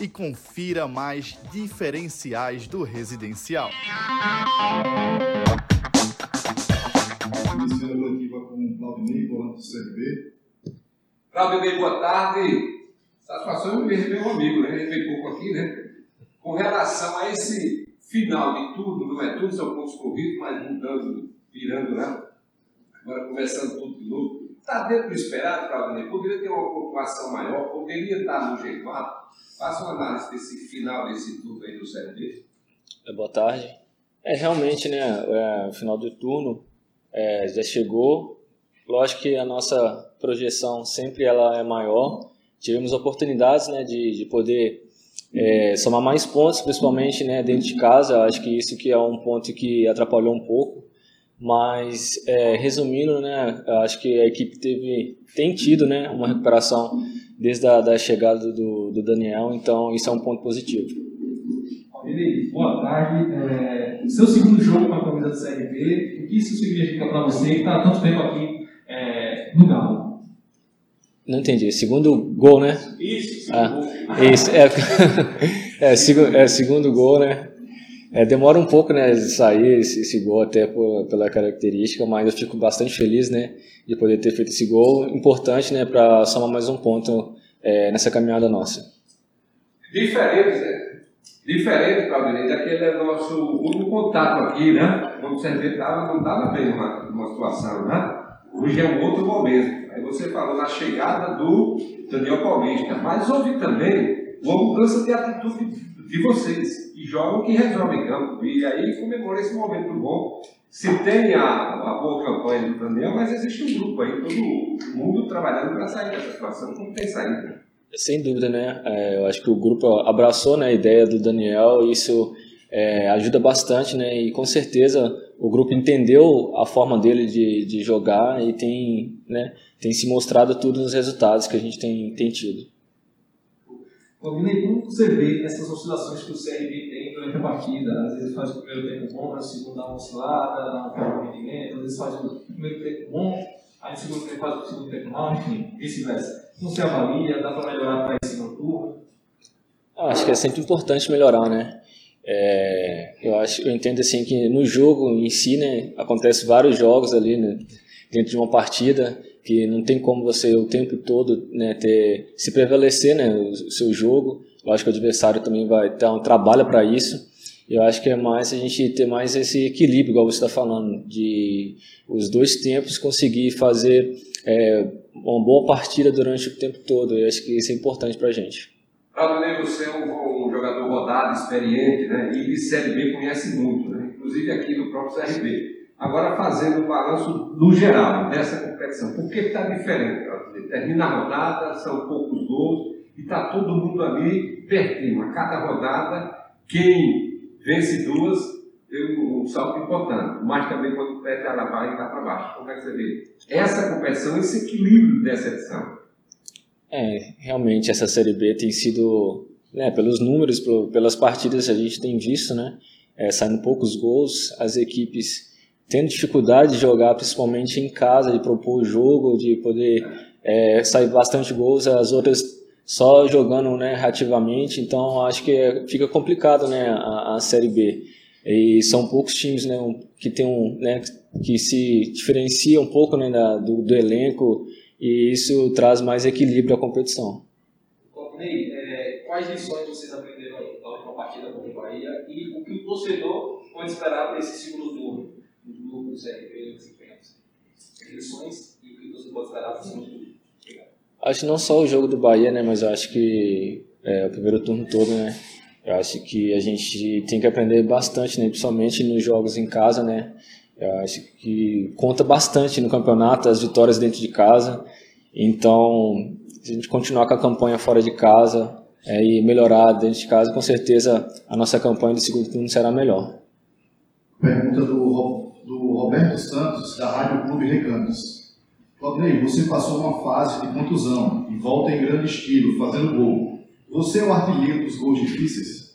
e confira mais diferenciais do residencial. Iniciando aqui com o Claudinei, volante do CRB. Claudinei, boa tarde. Satisfação em receber um amigo, né? Veio pouco aqui, né? Com relação a esse final de tudo, não é tudo, são pontos corridos, mas mudando, virando, né? Agora começando tudo de novo. Está dentro do esperado, Claudinei? Poderia ter uma pontuação maior, poderia estar no G4. Faça uma análise desse final desse turno aí do CRB. É, boa tarde. É, realmente, né, é, o final do turno é, já chegou. Lógico que a nossa projeção sempre ela é maior. Tivemos oportunidades né, de, de poder é, somar mais pontos, principalmente né, dentro de casa. Acho que isso que é um ponto que atrapalhou um pouco. Mas, é, resumindo, né, acho que a equipe teve, tem tido né, uma recuperação desde a da chegada do, do Daniel, então isso é um ponto positivo. Ele, boa tarde. É, seu segundo jogo com a camisa do CRB, o que isso significa para você que está há tanto tempo aqui é, no Galo? Não entendi. Segundo gol, né? Isso, ah, Isso, é, é, segundo, é, segundo gol, né? É, demora um pouco, né, sair esse, esse gol até por, pela característica, mas eu fico bastante feliz, né, de poder ter feito esse gol importante, né, para somar mais um ponto é, nessa caminhada nossa. Diferente, né? Diferente, Claudinei, daquele é nosso último contato aqui, né? Quando você vê, tava, não estava bem numa, numa situação, né? Hoje é um outro momento. Aí você falou na chegada do Daniel Paulista, mas houve também uma mudança de atitude de vocês, que jogam que resolvem em campo. E aí comemora esse momento bom. Se tem a, a boa campanha do Daniel, mas existe um grupo aí, todo mundo trabalhando para sair dessa situação, como tem saído. Sem dúvida, né? É, eu acho que o grupo abraçou né, a ideia do Daniel e isso é, ajuda bastante, né? E com certeza o grupo entendeu a forma dele de, de jogar e tem, né, tem se mostrado tudo nos resultados que a gente tem, tem tido. Combinei como você vê essas oscilações que o CRB tem durante a partida. Às vezes faz o primeiro tempo bom, no segundo dá uma oscilada, dá um pouco de rendimento, às vezes faz o primeiro tempo bom, aí no segundo tempo faz o segundo tempo mal, enfim, vice-versa. Como você avalia? Dá para melhorar para esse turno? Ah, acho que é sempre importante melhorar, né? É, eu acho, eu entendo assim que no jogo em si, né, acontece vários jogos ali, né, dentro de uma partida que não tem como você o tempo todo né, ter se prevalecer né, o, o seu jogo. Eu acho que o adversário também vai ter um trabalho para isso. Eu acho que é mais a gente ter mais esse equilíbrio, igual você está falando, de os dois tempos conseguir fazer é, uma boa partida durante o tempo todo. Eu acho que isso é importante para a gente. Claudinei, você é um, um, jogador rodado, experiente, né? E de Série B conhece muito, né? Inclusive aqui no próprio CRB. Agora, fazendo o balanço no geral dessa competição, por que está diferente? Termina a rodada, são poucos gols e está todo mundo ali pertinho. A cada rodada, quem vence duas tem um salto importante, mas também quando perde a vai e está para baixo. Como é que você vê? Essa competição, esse equilíbrio dessa edição. É, realmente essa Série B tem sido, né, pelos números, pelas partidas que a gente tem visto, né, é, saindo poucos gols, as equipes tendo dificuldade de jogar, principalmente em casa, de propor o jogo, de poder é, sair bastante gols, as outras só jogando né, reativamente, então acho que é, fica complicado né, a, a, Série B. E são poucos times né, que tem um, né, que se diferenciam um pouco né, da, do, do, elenco e isso traz mais equilíbrio à competição. Ney, é, quais lições vocês aprenderam na última partida contra o Bahia e o que o torcedor pode esperar para esse segundo turno? do CRP lições e o que você pode esperar para o segundo turno? Acho que não só o jogo do Bahia, né, mas eu acho que é, o primeiro turno todo, né, eu acho que a gente tem que aprender bastante, né, principalmente nos jogos em casa, né, eu acho que conta bastante no campeonato as vitórias dentro de casa, então se a gente continuar com a campanha fora de casa, é, e melhorar dentro de casa, com certeza a nossa campanha do segundo turno será melhor. Pergunta do, do Roberto Santos, da Rádio Clube Recantos. Claudinei, você passou uma fase de contusão e volta em grande estilo, fazendo gol. Você é o artilheiro dos gols difíceis?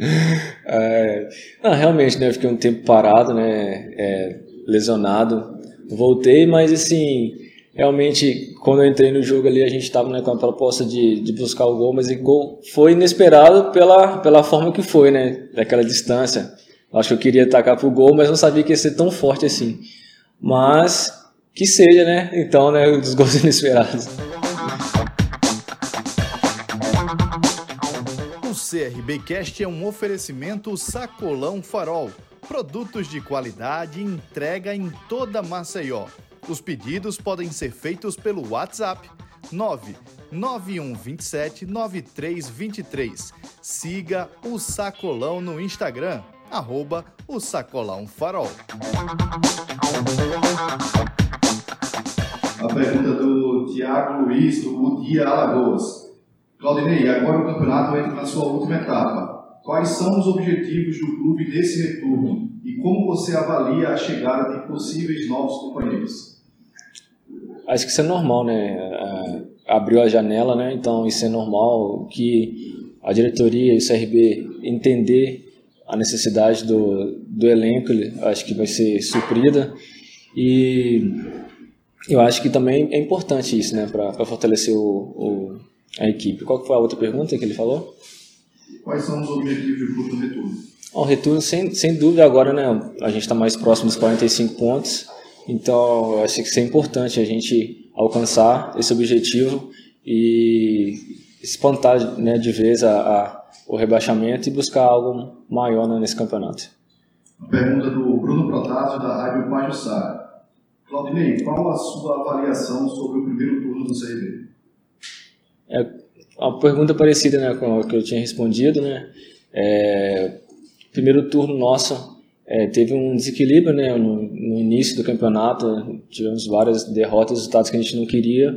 é, não, realmente, né, eu fiquei um tempo parado, né, é, lesionado. Voltei, mas assim, realmente, quando eu entrei no jogo ali, a gente estava né, com a proposta de, de buscar o gol, mas o gol foi inesperado pela, pela forma que foi, né? Daquela distância. Acho que eu queria atacar pro gol, mas não sabia que ia ser tão forte assim. Mas que seja, né? Então, né, dos gols inesperados. O CRBcast é um oferecimento Sacolão Farol. Produtos de qualidade entrega em toda Maceió. Os pedidos podem ser feitos pelo WhatsApp 99127 9323. Siga o Sacolão no Instagram, arroba o Sacolão Farol. A pergunta do Tiago Luiz, do Udia Alagoas. Claudinei, agora o campeonato entra na sua última etapa. Quais são os objetivos do clube nesse retorno e como você avalia a chegada de possíveis novos companheiros? Acho que isso é normal, né? Abriu a janela, né? Então isso é normal que a diretoria e o CRB entender a necessidade do, do elenco, acho que vai ser suprida e eu acho que também é importante isso, né? Para fortalecer o, o, a equipe. Qual foi a outra pergunta que ele falou? Quais são os objetivos do no retorno? O retorno, sem, sem dúvida, agora né, a gente está mais próximo dos 45 pontos. Então, eu acho que isso é importante a gente alcançar esse objetivo e espantar né, de vez a, a, o rebaixamento e buscar algo maior né, nesse campeonato. Pergunta do Bruno Protásio, da Rádio Pajussara. Claudinei, qual a sua avaliação sobre o primeiro turno do CRB? É uma pergunta parecida né, com a que eu tinha respondido. Né? É, primeiro turno nosso é, teve um desequilíbrio né, no, no, início do campeonato, tivemos várias derrotas, resultados que a gente não queria,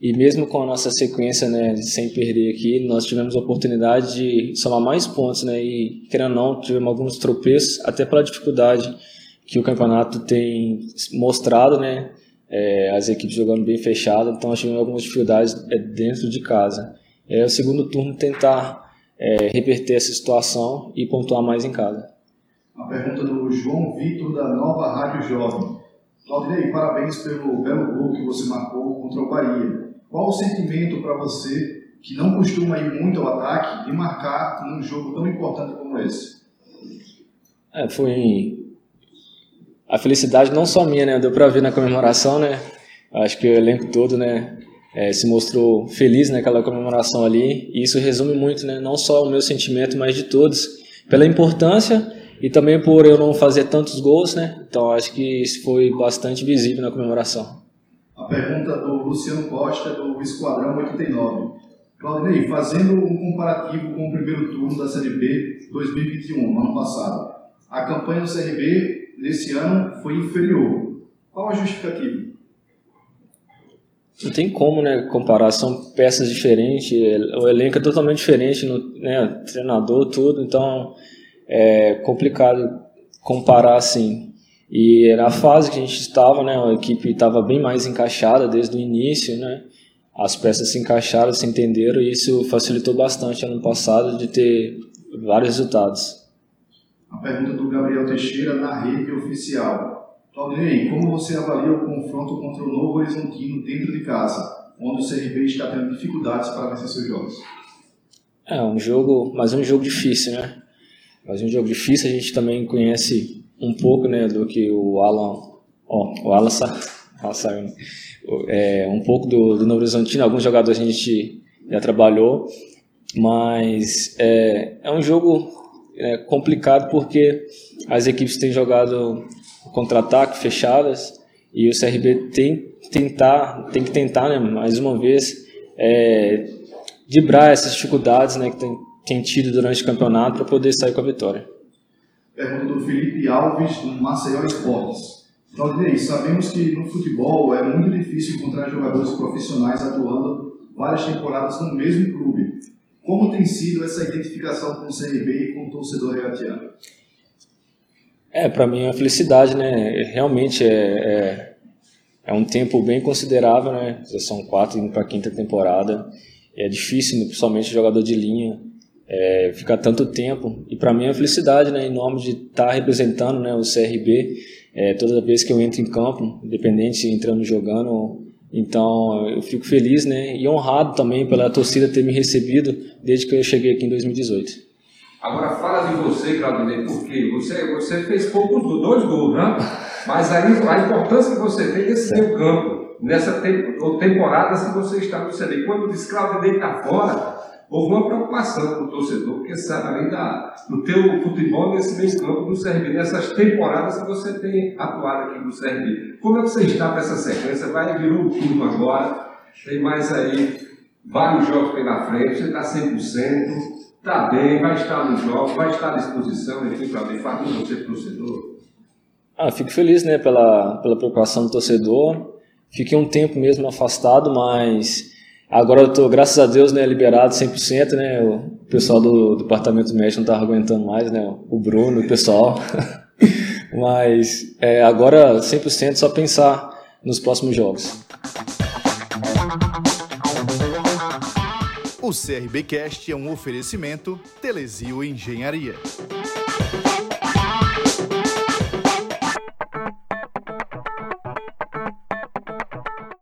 e mesmo com a nossa sequência né, sem perder aqui, nós tivemos a oportunidade de somar mais pontos, né, e querendo ou não, tivemos alguns tropeços, até pela dificuldade que o campeonato tem mostrado, né, é, as equipes jogando bem fechado, então tivemos algumas dificuldades é, dentro de casa. É o segundo turno tentar é, reverter essa situação e pontuar mais em casa. A pergunta do João Vitor, da Nova Rádio Jovem. Claudinei, parabéns pelo belo gol que você marcou contra o Bahia. Qual o sentimento para você, que não costuma ir muito ao ataque, de marcar num jogo tão importante como esse? É, foi a felicidade não só minha, né? Deu para ver na comemoração, né? Acho que o elenco todo, né? É, se mostrou feliz naquela comemoração ali. E isso resume muito, né? Não só o meu sentimento, mas de todos, pela importância e também por eu não fazer tantos gols, né? Então acho que isso foi bastante visível na comemoração. A pergunta do Luciano Costa, do Esquadrão 89. Claudinei, fazendo um comparativo com o primeiro turno da Série B 2021, no ano passado, a campanha do CRB nesse ano foi inferior. Qual a justificativa? Não tem como, né, comparar, são peças diferentes, o elenco é totalmente diferente, no, né, treinador, tudo, então é complicado comparar assim. E na fase que a gente estava, né, a equipe estava bem mais encaixada desde o início, né? As peças se encaixaram, se entenderam e isso facilitou bastante ano passado de ter vários resultados. A pergunta do Gabriel Teixeira na rede oficial. Claudinei, como você avalia o confronto contra o Novo Horizontino dentro de casa, onde o CRB está tendo dificuldades para vencer seus jogos? É um jogo, mas um jogo difícil, né? Mas um jogo difícil, a gente também conhece um pouco né, do que o Alan. Ó, o Alan saiu. É, um pouco do, do Novo Horizontino, alguns jogadores a gente já trabalhou, mas é, é um jogo é, complicado porque as equipes têm jogado contra-ataque fechadas e o CRB tem, tentar, tem que tentar, né, mais uma vez, é, essas dificuldades né, que tem, tem tido durante o campeonato para poder sair com a vitória. Pergunta do Felipe Alves, do Maceió Esportes. Claudinei, sabemos que no futebol é muito difícil encontrar jogadores profissionais atuando várias temporadas no mesmo clube. Como tem sido essa identificação com o CRB e com o torcedor regatiano? É, para mim é uma felicidade, né? Realmente é, é, é, um tempo bem considerável, né? Já são quatro indo para a quinta temporada. É difícil, principalmente jogador de linha, é, ficar tanto tempo. E para mim é uma felicidade, né? Em nome de estar tá representando né, o CRB é, toda vez que eu entro em campo, independente entrando jogando. Então eu fico feliz, né? E honrado também pela torcida ter me recebido desde que eu cheguei aqui em 2018. Agora fala de você, Claudinei, porque você, você fez poucos dois gols, né? Mas aí a importância que você tem nesse meio campo, nessa temporada que você está no CD. Quando diz Claudinei está fora, houve uma preocupação com o torcedor, porque sabe além da, do teu futebol nesse meio campo do CRB, nessas temporadas que você tem atuado aqui no CRB. Como é que você está para essa sequência? Vai virou o turno agora, tem mais aí vários jogos pela frente, você está 100%. Está bem, vai estar nos jogos, vai estar à disposição, enfim, para ver, faz você, torcedor. Ah, fico feliz, né, pela, pela preocupação do torcedor. Fiquei um tempo mesmo afastado, mas agora eu estou, graças a Deus, né, liberado 100%, né, o pessoal do, departamento médico não estava aguentando mais, né, o Bruno, o pessoal. mas é, agora 100% só pensar nos próximos jogos. O CRBcast é um oferecimento Telesio Engenharia.